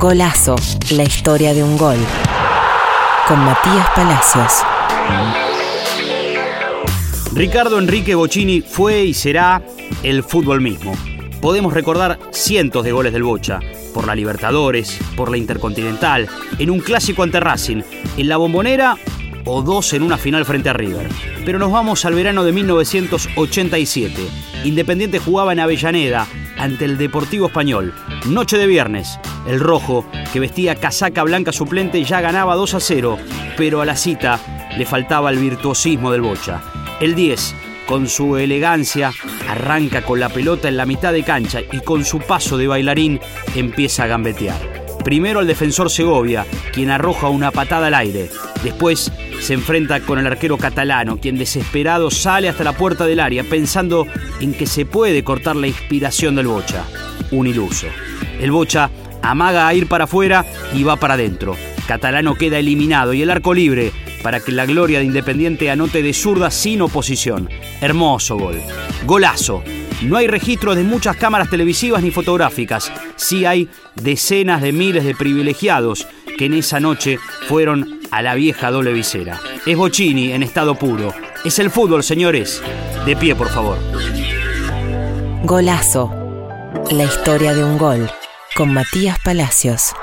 Golazo, la historia de un gol. Con Matías Palacios. Ricardo Enrique Bocini fue y será el fútbol mismo. Podemos recordar cientos de goles del Bocha, por la Libertadores, por la Intercontinental, en un clásico ante Racing, en la Bombonera o dos en una final frente a River. Pero nos vamos al verano de 1987. Independiente jugaba en Avellaneda ante el Deportivo Español. Noche de viernes. El rojo, que vestía casaca blanca suplente, ya ganaba 2 a 0, pero a la cita le faltaba el virtuosismo del Bocha. El 10, con su elegancia, arranca con la pelota en la mitad de cancha y con su paso de bailarín empieza a gambetear. Primero el defensor Segovia, quien arroja una patada al aire. Después se enfrenta con el arquero catalano, quien desesperado sale hasta la puerta del área pensando en que se puede cortar la inspiración del Bocha. Un iluso. El Bocha amaga a ir para afuera y va para adentro. Catalano queda eliminado y el arco libre para que la gloria de Independiente anote de zurda sin oposición. Hermoso gol. Golazo. No hay registros de muchas cámaras televisivas ni fotográficas. Sí hay decenas de miles de privilegiados que en esa noche fueron a la vieja doble visera. Es Bocini en estado puro. Es el fútbol, señores. De pie, por favor. Golazo, la historia de un gol. Con Matías Palacios.